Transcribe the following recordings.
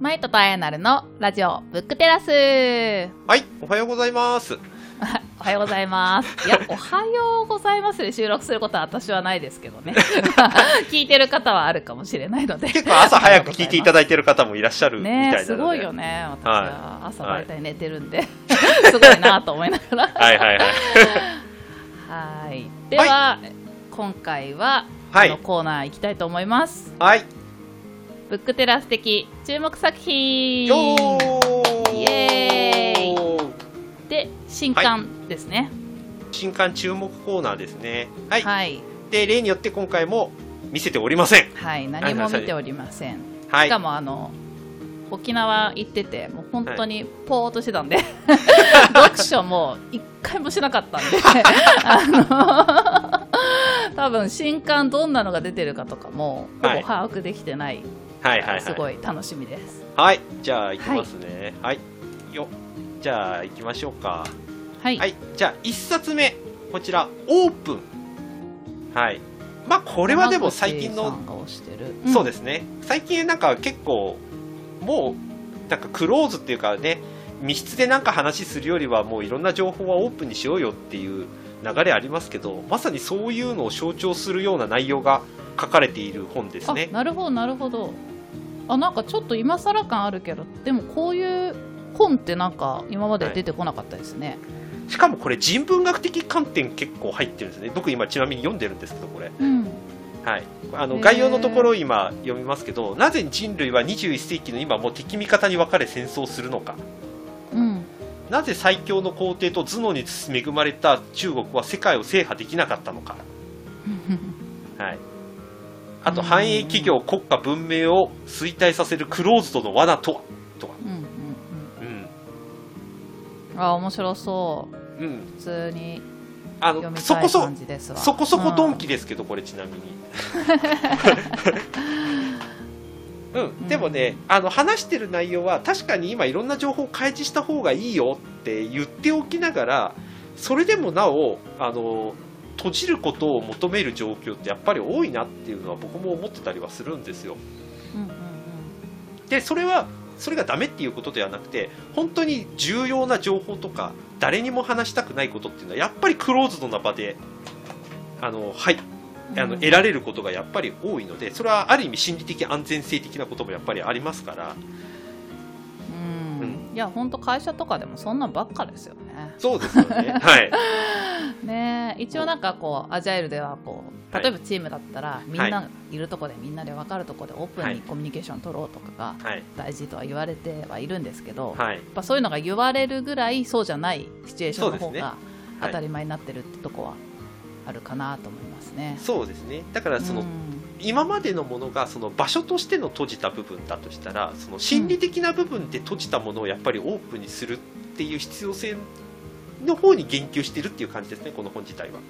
マイトとあやなるのラジオブックテラス。はい、おはようございます。おはようございます。いや、おはようございますで収録することは私はないですけどね。聞いてる方はあるかもしれないので。結構朝早く聞いていただいてる方もいらっしゃるみたいな。ねえすごいよね。私はは朝大体寝てるんで、すごいなと思いながら。はいはいはい。はい。では、今回は、はいこのコーナー行きたいと思います。はい。ブックテラス的注目作品イエーで、新刊ですね。新刊注目コーナーですね。はい。はい。で、例によって今回も見せておりません。はい、何も見ておりません。はいしか。もあの沖縄行っててもう本当にポーっとしてたんで、読書も一回もしなかったんで あの多分新刊どんなのが出てるかとかもほぼはい把握できてない、はいはいはい。すごい楽しみですはい。じゃあ、行きますね。はい。よ。じゃあ、行きましょうか。はい、はい。じゃあ、一冊目。こちら、オープン。はい。まあ、これはでも最近のそうですすね、最近なんか結構、もうなんかクローズっていうかね、密室でなんか話するよりは、もういろんな情報はオープンにしようよっていう流れありますけど、まさにそういうのを象徴するような内容が書かれている本ですね。あなるほどなるほどあなんかちょっと今更感あるけどでもこういう本ってなんか今まで出てこなかったですね、しかもこれ、人文学的観点結構入ってるんですね、僕今、ちなみに読んでるんですけど、これ。うん。はい、あの概要のところを今読みますけど、なぜ人類は21世紀の今も敵味方に分かれ戦争するのか。うん。なぜ最強の皇帝と頭脳に恵まれた中国は世界を制覇できなかったのか、はい、あとうん繁栄企業国家文明を衰退させるクローズドの罠とは？とか、うんうんうん。うん。あ面白そう。うん、普通にあのそこそそこそこドンキキですけど、これちなみに。うん、でもね、あの話してる内容は確かに今いろんな情報を開示した方がいいよって言っておきながらそれでもなおあの閉じることを求める状況ってやっぱり多いなっていうのは僕も思ってたりはするんですよ。うんうんでそれはそれがダメっていうことではなくて本当に重要な情報とか誰にも話したくないことっていうのはやっぱりクローズドな場であの、はい、うん。あの得られることがやっぱり多いのでそれはある意味心理的安全性的なこともやっぱりありますから。うんうんいや本当会社とかでもそんなんばっかですよね。そうですよね。はい。ねえ一応なんかこうアジャイルではこうはい。例えばチームだったら、みんはないるとこでみんなで分かるとこでオープンはいにコミュニケーション取ろうとかがはい。大事とは言われてはいるんですけど、はい。やっぱそういうのが言われるぐらいそうじゃないシチュエーションの方がはい。当たり前になってるってとこはあるかなと思いますね。そうですね。だからその、うん今までのものがその場所としての閉じた部分だとしたらその心理的な部分で閉じたものをやっぱりオープンにするっていう必要性の方に言及してるっていう感じですねこの本自体は。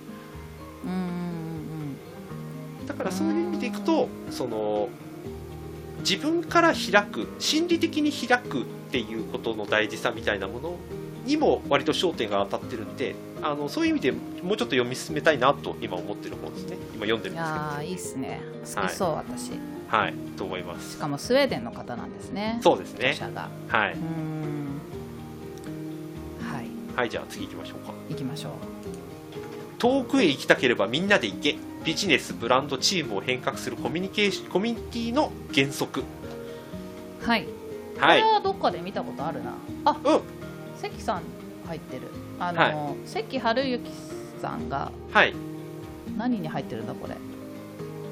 だからそういう意味でいくとその自分から開く心理的に開くっていうことの大事さみたいなものにも割と焦点が当たってるんであのそういう意味でもうちょっと読み進めたいなと今思ってる本ですね。今読んでるんですけど。やーいいっすね。好きそう、私。はいと思います。しかもスウェーデンの方なんですね。そうですね。著者が。はい。はい。はいじゃあ次行きましょうか。行きましょう。遠くへ行きたければみんなで行け。ビジネスブランドチームを変革するコミュニケーションコミュニティの原則。はい、はい。これはどっかで見たことあるな。あうん関さん入ってる。あの、は関春之さんがはい。何に入ってるんだこれ？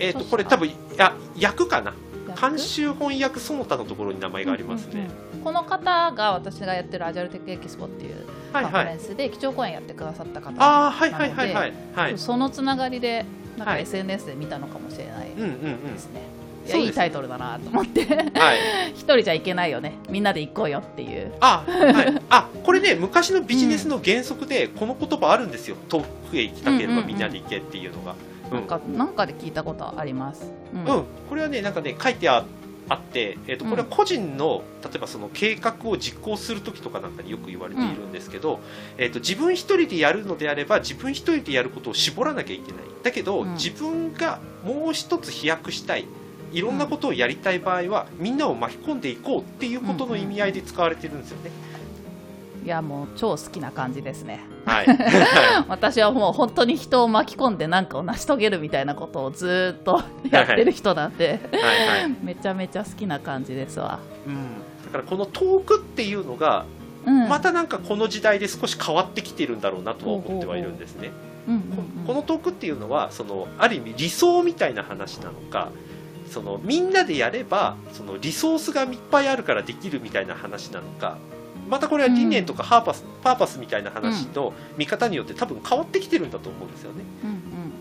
えっ、と著者。これ多分いや役かな？役？監修翻訳その他のところに名前がありますね、うんうんうんこの方が私がやってるアジャルテックエキスポっていうカンファレンスで基調講演やってくださった方ああはいはいなのではいはいはい。そのつながりでなんかはい。SNS で見たのかもしれないうんうんうん。ですね、いいいタイトルだなと思って。はい。一人じゃいけないよね。みんなで行こうよっていう。あはい。あこれね昔のビジネスの原則でこの言葉あるんですよ。遠くへ行きたければみんなで行けっていうのが。うん。なんかなんかで聞いたことあります、うん。うん、これはね、なんかね、書いてああって、えー、とこれは個人の、例えばその計画を実行するときとかなんかによく言われているんですけど、えー、と自分一人でやるのであれば、自分一人でやることを絞らなきゃいけない。だけど、うん。自分がもう一つ飛躍したい、いろんなことをやりたい場合は、みんなを巻き込んでいこうっていうことの意味合いで使われてるんですよね。いやもう超好きな感じですね。はい、私はもう本当に人を巻き込んで何かを成し遂げるみたいなことをずーっとやってる人なんで、はいはい。めちゃめちゃ好きな感じですわ、うん、だからこの遠くっていうのがうん、またなんかこの時代で少し変わってきてるんだろうなとは思ってはいるんですね。この遠くっていうのはそのある意味理想みたいな話なのかそのみんなでやればそのリソースがいっぱいあるからできるみたいな話なのかまたこれは理念とかハーパス、パーパスみたいな話の見方によって多分変わってきてるんだと思うんですよね。うんうん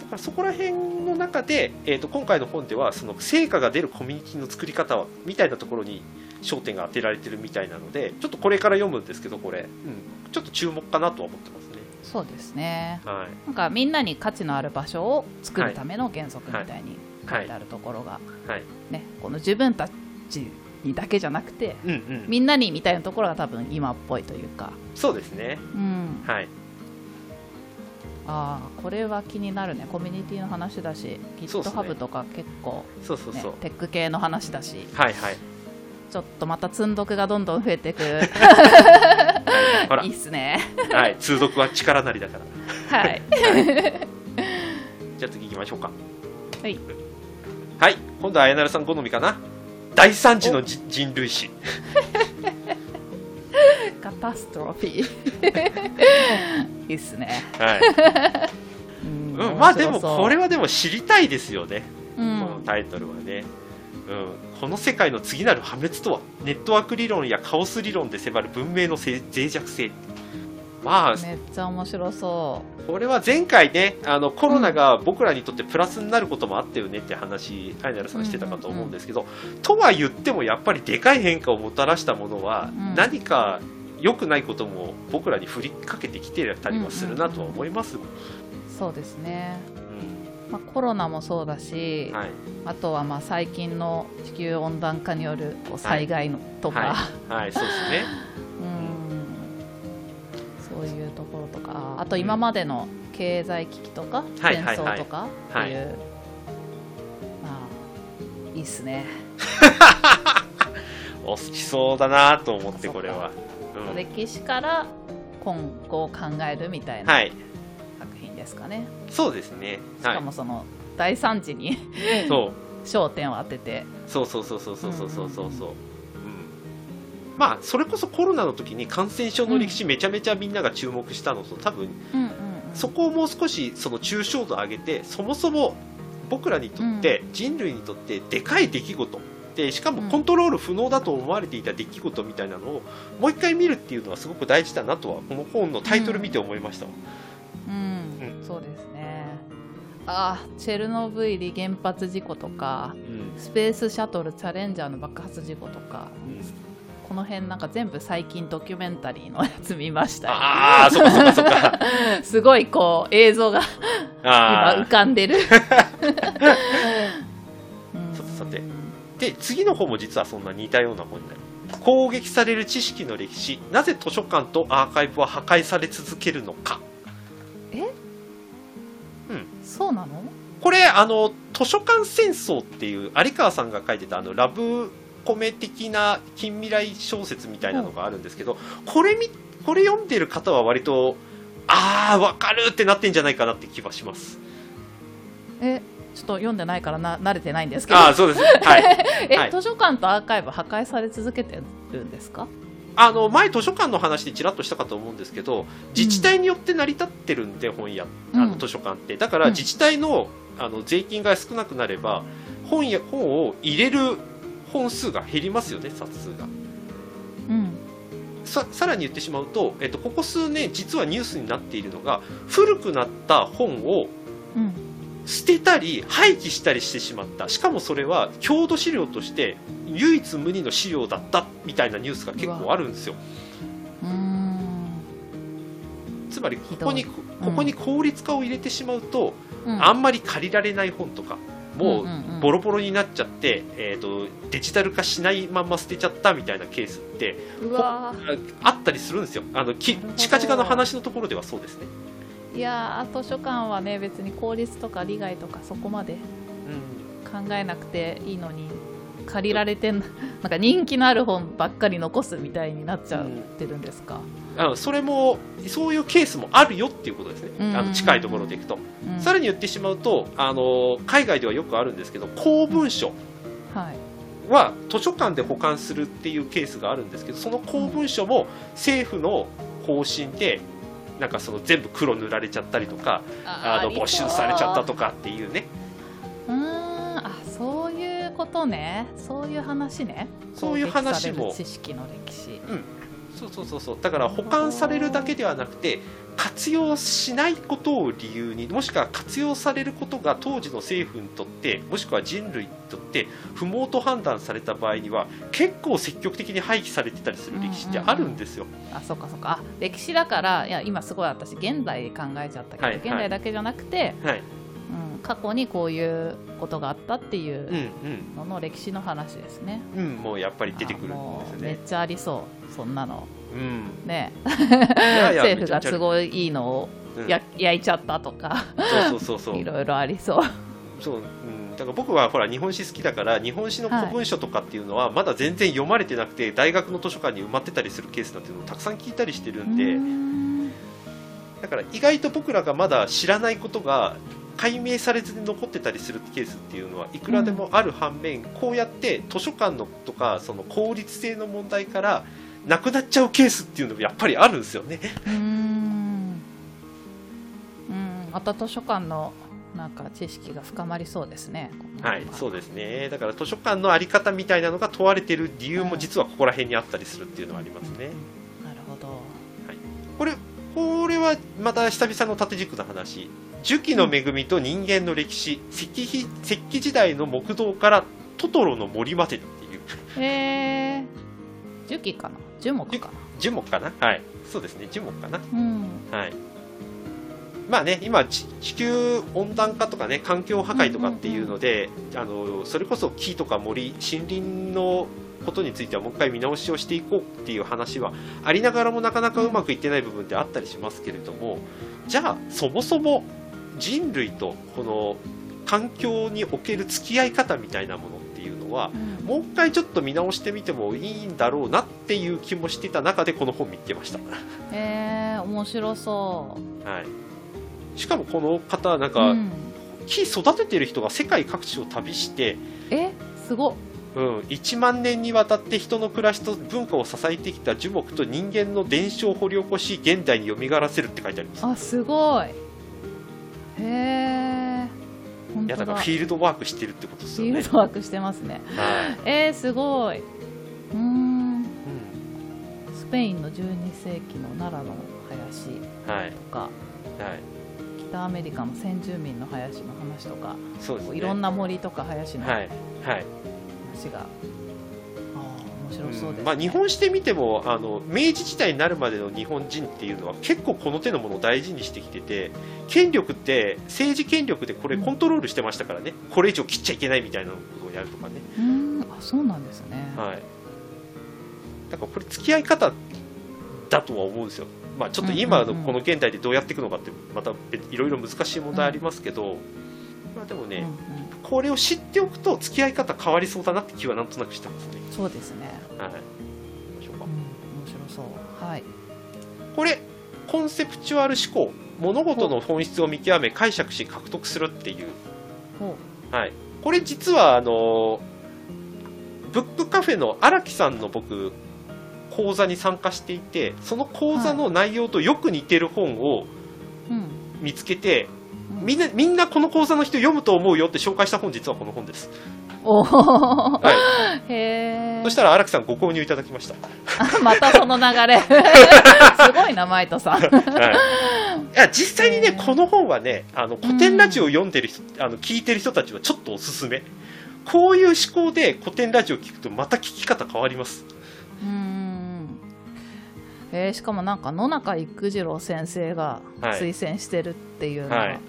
だからそこら辺の中で、えー、と今回の本ではその成果が出るコミュニティの作り方みたいなところに焦点が当てられてるみたいなのでちょっとこれから読むんですけどこれ、うん、ちょっと注目かなとは思ってますね。そうですね。はい。なんかみんなに価値のある場所を作るための原則みたいに。書はいい。てあるところが、はい。ね、この自分たちにだけじゃなくてうんうん、みんなにみたいなところが多分今っぽいというか、そうですね。うん、はい。ああこれは気になるね。コミュニティの話だし GitHub とか結構、ねそうそうそう。テック系の話だしはいはい。ちょっとまた積んどくがどんどん増えていく いいっすね。はい、通読は力なりだから。はい。じゃあ次行きましょうか。はいはい、今度はあやなるさん好みかな？第三次のじ人類史。カタストロフィーいいっすねはい。うんうん、まあでもこれはでも知りたいですよね。うこのんタイトルはね。うん、この世界の次なる破滅とは？ネットワーク理論やカオス理論で迫る文明のせ脆弱性まあめっちゃ面白そこれは前回ねあのコロナが僕らにとってプラスになることもあったよねって話アイナルさんしてたかと思うんですけど、とは言ってもやっぱりでかい変化をもたらしたものはうん。何か良くないことも僕らに振りかけてきてたりはするなとは思います。もん、うそうですね、うまあ、コロナもそうだし、んはい。あとはまあ最近の地球温暖化による災害のとか、はい、はい、そうですね。うんそういうところとかあと今までの経済危機とか、はい戦争とかっていう、はい。まあいいっすね、お好きそうだなと思ってこれは、うん。歴史から今後を考えるみたいなはい。作品ですかね、そうですね。しはい。かもその大惨事にそう。焦点を当てて。そうそうそうそうそうそうそうそう。うんうんうん、まあそれこそコロナの時に感染症の歴史めちゃめちゃみんなが注目したのと多分そこをもう少しその抽象度を上げてそもそも僕らにとって、人類にとってでかい出来事。でしかもコントロール不能だと思われていた出来事みたいなのをもう一回見るっていうのはすごく大事だなとはこの本のタイトル見て思いました、うん、そうですね。ああチェルノブイリ原発事故とかうん。スペースシャトルチャレンジャーの爆発事故とかうんこの辺なんか全部最近ドキュメンタリーのやつ見ましたよ。ああそっかそっかそっか。すごいこう映像が今あ浮かんでる。さてさて。で次の本も実はそんな似たような本になる攻撃される知識の歴史。なぜ図書館とアーカイブは破壊され続けるのか。そうなの？これあの図書館戦争っていう有川さんが書いてたあのラブコメ的な近未来小説みたいなのがあるんですけど、これみこれ読んでる方は割とああわかるってなってんじゃないかなって気はします。えちょっと読んでないからな慣れてないんですけど。ああそうです。はい。え、はい。図書館とアーカイブ破壊され続けてるんですか？あの前図書館の話でちらっとしたかと思うんですけど自治体によって成り立ってるんで、本屋あうん。の図書館って。だからうん。自治体のあの税金が少なくなれば本や本を入れる本数が減りますよね冊数が。うん。ささらに言ってしまうと、えっと、ここ数年実はニュースになっているのが古くなった本をうん。捨てたり廃棄したりしてしまった。しかもそれは郷土資料として唯一無二の資料だったみたいなニュースが結構あるんですよ。つまりここにここに効率化を入れてしまうと、うん。あんまり借りられない本とかもうボロボロになっちゃって、えー、とデジタル化しないまんま捨てちゃったみたいなケースってああったりするんですよ。あのき近々の話のところではそうですね、いやー図書館はね別に公立とか利害とかそこまでうん、考えなくていいのに借りられてんなんか人気のある本ばっかり残すみたいになっちゃってるんですか、あのそれもそういうケースもあるよっていうことですね、うん。あの近いところでいくと、うん。さらに言ってしまうとあの海外ではよくあるんですけど公文書。は図書館で保管するっていうケースがあるんですけどその公文書も政府の方針でなんかその全部黒塗られちゃったりとかあの没収されちゃったとかっていうねいうことね。そういう話ね。そういう話も。知識の歴史。そうそうそうそう。だから保管されるだけではなくて活用しないことを理由にもしくは活用されることが当時の政府にとってもしくは人類にとって不毛と判断された場合には結構積極的に廃棄されてたりする歴史ってあるんですよ。あそうかそうか。あ歴史だからいや今すごい私現代で考えちゃったけど、はいはい。現代だけじゃなくて、はい、うん、過去にこういうことがあったっていううんのの歴史の話ですね、うんうんもうやっぱり出てくるんですよね。うめっちゃありそうそんなの。うん、ね。いやいや政府がめちゃ。めちゃ都合いいのをうん。や、焼いちゃったとか。そうそうそうそう。いろいろありそう。そう、うん、だから僕はほら日本史好きだから日本史の古文書とかっていうのはまだ全然読まれてなくて大学の図書館に埋まってたりするケースなんていうのをたくさん聞いたりしてるんで、だから意外と僕らがまだ知らないことが解明されずに残ってたりするケースっていうのはいくらでもある反面、こうやって図書館のとかその効率性の問題からなくなっちゃうケースっていうのもやっぱりあるんですよね。うん。うん。また図書館のなん。か知識が深まりそうですねはい、そうですね。だから図書館のあり方みたいなのが問われてる理由も実はここら辺にあったりするっていうのはありますね。なるほどはいこれ、これはまた久々の縦軸の話。樹木の恵みと人間の歴史、石器石器時代の木道からトトロの森までっていう、へえ樹木かな？樹木かな？樹木かな？はい。そうですね、樹木かな。うん。はい。まあね、今、地地球温暖化とかね、環境破壊とかっていうので、あの、それこそ木とか森、森林のことについてはもう一回見直しをしていこうっていう話はありながらもなかなかうまくいってない部分ってあったりしますけれども、じゃあ、そもそも人類とこの環境における付き合い方みたいなものっていうのは、うん。もう一回ちょっと見直してみてもいいんだろうなっていう気もしてた中でこの本見てました。へえ面白そはい、しかもこの方なんう、か、うん、木育ててる人が世界各地を旅して、え？すごっ。うん、1万年にわたって人の暮らしと文化を支えてきた樹木と人間の伝承を掘り起こし現代に蘇らせるって書いてあります。あすごいへえ本いや当だだからフィールドワークしてるってことですよね。フィールドワークしてますね。はい。えー、すごい。うーん。うん。スペインの12世紀の奈良の林はいとかはい。北アメリカの先住民の林の話とか、そうですね。いろんな森とか林の話はい。はい面白そうで。す、ねうんまあ、日本史で見てもあの明治時代になるまでの日本人っていうのは結構この手のものを大事にしてきてて権力って政治権力でこれコントロールしてましたからね、これ以上切っちゃいけないみたいなことをやるとかね、うーん。あそうなんですね、はい、だからこれ付き合い方だとは思うんですよ、まあ、ちょっと今のうんうんうん。この現代でどうやっていくのかってまた別いろいろ難しい問題ありますけど、まあ、でもね、うんうん。これを知っておくと付き合い方変わりそうだなって気はなんとなくしてますね。そうですね、はい、行きましょうか。うん、面白そう。はい。これコンセプチュアル思考物事の本質を見極め解釈し獲得するっていう、ほはい、これ実はあのブックカフェの荒木さんの僕講座に参加していてその講座の内容とよく似てる本を見つけて、うんみんなみんなこの講座の人読むと思うよって紹介した本実はこの本です、おー。はへえそしたら荒木さんご購入いただきました、あ またその流れ。すごいなマイトさん。はい、いや実際にねこの本はねあの古典ラジオを読んでる人、あの聞いてる人たちはちょっとおすすめ。こういう思考で古典ラジオを聞くとまた聞き方変わります。うーんえーしかもなんか野中育次郎先生がはい。推薦してるっていうのははい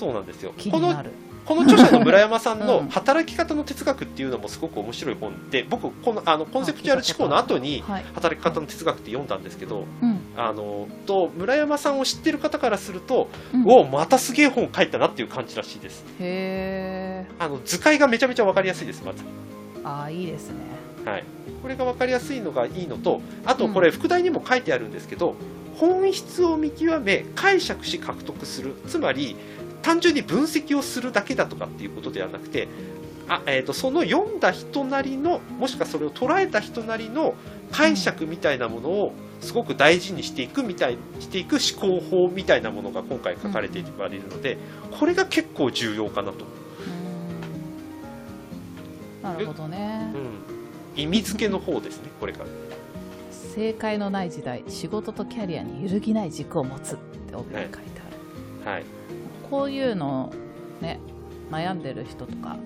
そうなんですよ。このこの著者の村山さんうん。の働き方の哲学っていうのもすごく面白い本で僕このあのコンセプチュアル思考の後にはい。働き方の哲学って読んだんですけどうん。あのと村山さんを知ってる方からすると、うん。おおまたすげえ本書いたなっていう感じらしいです。へへあの図解がめちゃめちゃ分かりやすいですまず、ーああいいですね。はい、これが分かりやすいのがいいのとあとこれ副題にも書いてあるんですけど、本質を見極め解釈し獲得する。つまり単純に分析をするだけだとかっていうことではなくてあ、えー、とその読んだ人なりのもしくはそれを捉えた人なりの解釈みたいなものをすごく大事にしていくみたいしていく思考法みたいなものが今回書かれているので、これが結構重要かなと、うん。なるほどね。うん、意味付けの方ですね これが正解のない時代仕事とキャリアに揺るぎない軸を持つって帯に書いてある、はいこういうのね悩んでる人とか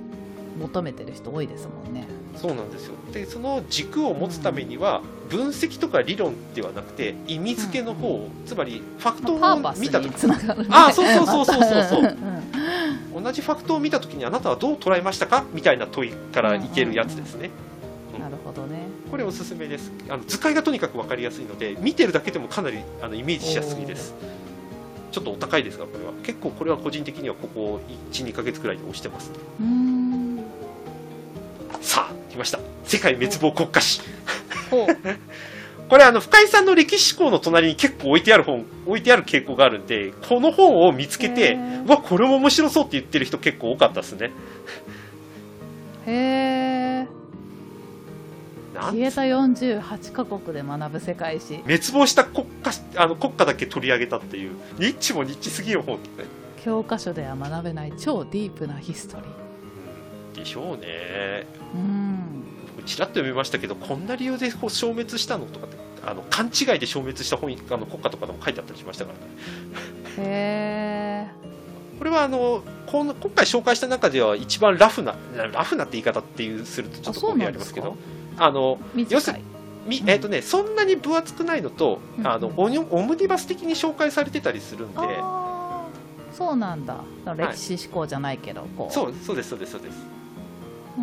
求めてる人多いですもんね。そうなんですよ。でその軸を持つためには分析とか理論ではなくて意味付けの方、つまりファクトを見た時。につながるねあそうそうそうそうそう。そ うん。同じファクトを見た時にあなたはどう捉えましたか？みたいな問いからいけるやつですね、なるほどね。これおすすめです。あの図解がとにかく分かりやすいので見てるだけでもかなりあのイメージしやすいですちょっとお高いですがこれは。結構これは個人的にはここ12ヶ月くらいで押してます。さあ来ました。世界滅亡国家史。これあの深井さんの歴史思考の隣に結構置いてある本置いてある傾向があるんでこの本を見つけてうわこれも面白そうって言ってる人結構多かったですね。へえ消えた48カ国で学ぶ世界史。滅亡した国家あの国家だけ取り上げたっていうニッチもニッチすぎる本ね。教科書では学べない超ディープなヒストリー。でしょうね。うん。ちらっと読みましたけどこんな理由でこう消滅したのとかってあの勘違いで消滅した本あの国家とかでも書いてあったりしましたからね。へえこれはあのこの今回紹介した中では一番ラフなラフなって言い方っていうするとちょっと語弊ありますけどあの要す短いみえっ、とねそんなに分厚くないのと、うん。あのオニオムニバス的に紹介されてたりするんで。そうなんだ。歴史思考じゃないけど、こう。そうそうですそうですそうです。こ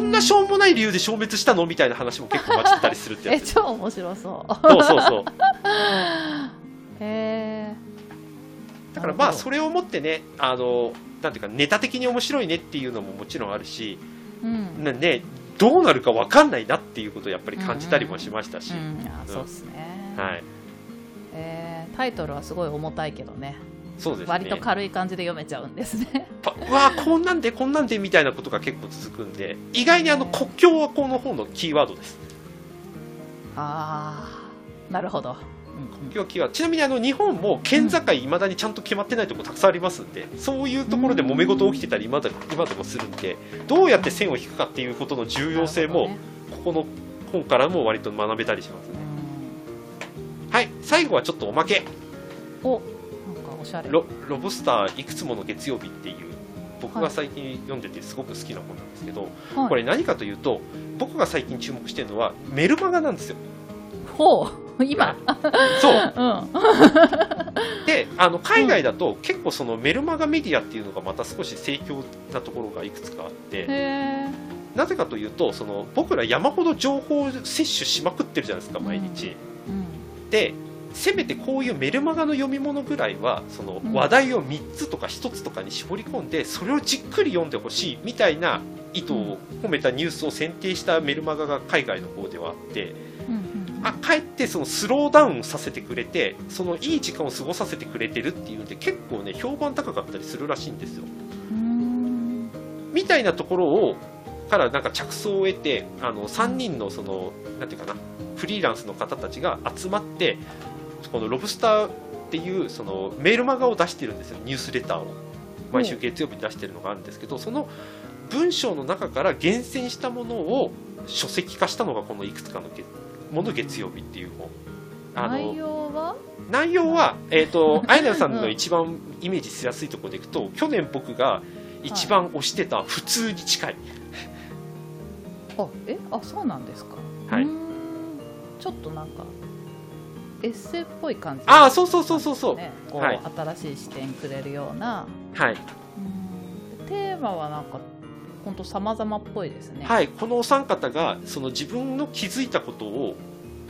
んなしょうもない理由で消滅したのみたいな話も結構混じってたりするってや えつ超面白そう。そうそうそう。へえだからまあそれをもってねあのなんていうかネタ的に面白いねっていうのももちろんあるし、うん、なねどうなるか分かんないなっていうことをやっぱり感じたりもしましたし、そうっすね、はい。えータイトルはすごい重たいけどね。そうですね。割と軽い感じで読めちゃうんですね。わこんなんでこんなんでみたいなことが結構続くんで意外にあの国境はこの本のキーワードです。ああなるほど、うん国境はちなみにあの日本も県境いまだにちゃんと決まってないところたくさんありますんでそういうところで揉め事起きてたり今だ今でもするんでどうやって線を引くかっていうことの重要性も、ここの本からも割と学べたりしますね。うん。はい最後はちょっとおまけ。おなんかおしゃれ。ロロブスターいくつもの月曜日っていう僕が最近読んでてすごく好きな本なんですけど、はい。これ何かというと僕が最近注目してるのはメルマガなんですよ。ほう今。そう。うん。であの海外だと結構そのメルマガメディアっていうのがまた少し盛況なところがいくつかあってなぜかというとその僕ら山ほど情報を摂取しまくってるじゃないですか毎日、うん。でせめてこういうメルマガの読み物ぐらいはそのうん。話題を3つとか1つとかに絞り込んでそれをじっくり読んでほしいみたいな意図を込めたニュースを選定したメルマガが海外の方ではあってあかえってそのスローダウンさせてくれてそのいい時間を過ごさせてくれてるっていうんで結構ね評判高かったりするらしいんですよ。うん。みたいなところをからなんか着想を得てあの3人のそのなんていうかなフリーランスの方たちが集まってこのロブスターっていうそのメールマガを出してるんですよニュースレターを。毎週月曜日に出してるのがあるんですけどその文章の中から厳選したものを書籍化したのがこのいくつかの月もの月曜日っていう本。あの内容は？内容は、えー、と あやなさんの一番イメージしやすいところでいくと去年僕が一番推してた普通に近い、あえ？あそうなんですか？はい。ちょっとなんかエッセイっぽい感じああそうそうそうそうそう、ねこう、はい。新しい視点くれるような。はい、うん。テーマはなんか本当様々っぽいですね。はい、このお三方がその自分の気づいたことを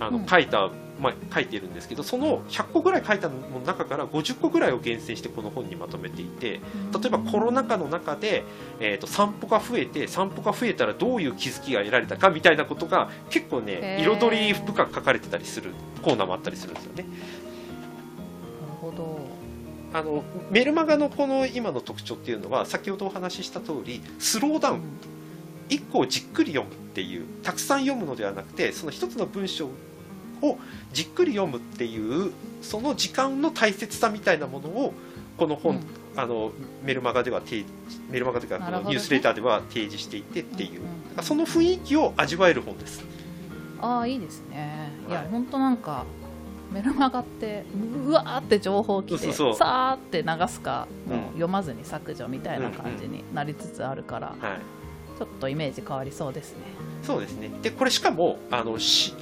あの、うん。書いたまあ、書いているんですけどその100個ぐらい書いたのの中から50個ぐらいを厳選してこの本にまとめていて例えばコロナ禍の中で、えー、と散歩が増えて散歩が増えたらどういう気づきが得られたかみたいなことが結構ね彩り深く書かれてたりするコーナーもあったりするんですよね。なるほどあのメルマガのこの今の特徴っていうのは先ほどお話しした通りスローダウン。1個をじっくり読むっていうたくさん読むのではなくてその一つの文章をじっくり読むっていうその時間の大切さみたいなものをこの本、うん。あのメルマガでは提メルマガというかこのニュースレターでは提示していてっていう、うんうんだからその雰囲気を味わえる本です。ああいいですね。いや、はい。本当なんかメルマガってうわーって情報来てさーって流すか、読まずに削除みたいな感じになりつつあるから、はい。ちょっとイメージ変わりそうですね。そうですね。でこれしかもあのし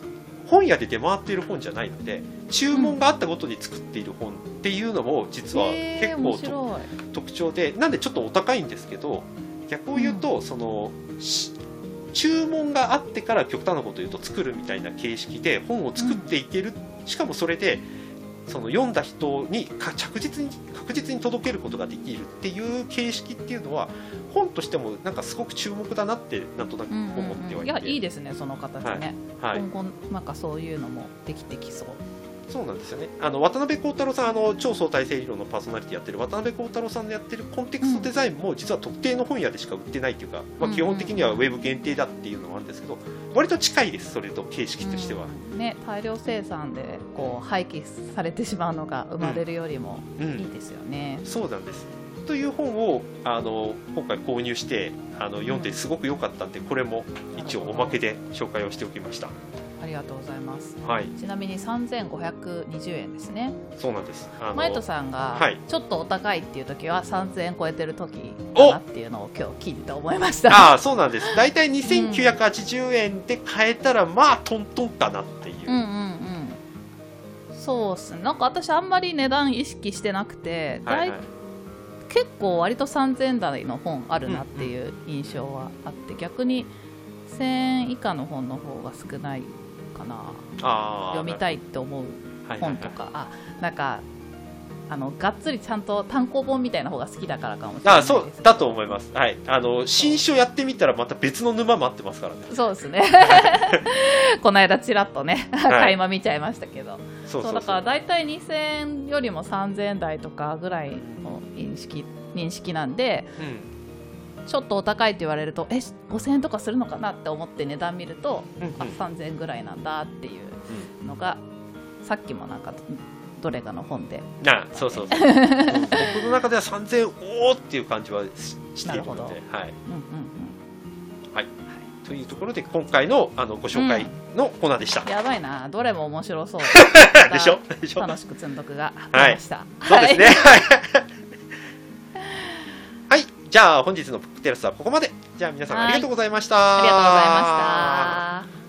本屋で出回っている本じゃないので注文があったごとに作っている本っていうのも実は結構と面白い。特徴でなんでちょっとお高いんですけど逆を言うと、そのし注文があってから極端なこと言うと作るみたいな形式で本を作っていける、しかもそれでその読んだ人にか着実に確実に届けることができるっていう形式っていうのは本としてもなんかすごく注目だなってなんとなくうんうん思ってはいて、うんいやいいですねその形ね、はい、今後なんかそういうのもできてきそうそうなんですよね。あの渡辺幸太郎さんあの超相対性理論のパーソナリティやってる渡辺幸太郎さんのやってるコンテクストデザインも実は特定の本屋でしか売ってないっていうか、まあ、うん基本的にはウェブ限定だっていうのもあるんですけど割と近いですそれと形式としては、うん。ね大量生産でこう廃棄されてしまうのが生まれるよりもうんいいですよね、そうなんです。という本をあの今回購入してあの読んですごく良かったんでこれも一応おまけで紹介をしておきましたありがとうございます。はい。ちなみに3520円ですね。そうなんです。マイトさんがはい。ちょっとお高いっていう時は3000円超えてる時だなっていうのを今日聞いてて思いました。ああそうなんです。大体2980円で買えたらまあトントンかなっていう、うんうんうん。そうっすね。なんか私あんまり値段意識してなくて、はいはい。結構割と3000円台の本あるなっていう印象はあって、逆に1000円以下の本の方が少ないかな。読みたいって思うはいはいはい。本とか、あなんかあのがっつりちゃんと単行本みたいな方が好きだからかもしれないです。あそうだと思います、はい、あの新書やってみたらまた別の沼待ってますからね。そうですね。この間ちらっとね垣間見ちゃいましたけど、そうそうだから大体2000円よりも3000円台とかぐらいの認識認識なんでうんちょっとお高いって言われるとえ5000円とかするのかなって思って値段見ると、うんうん。あ3000円ぐらいなんだっていうのがさっきもなんかどれかの本で。なそうそうそう。う ん僕の中では3000円おーっていう感じはししているのでなるほはい、うんうんというところで今回のあのご紹介のコーナーでした、うん。やばいな。どれも面白そう。でしょ？でしょ？楽しく積んどくがはい出ました、そうですね。はいはい じゃあ本日のブックテラスはここまで。じゃあ皆さんありがとうございました、ありがとうございました。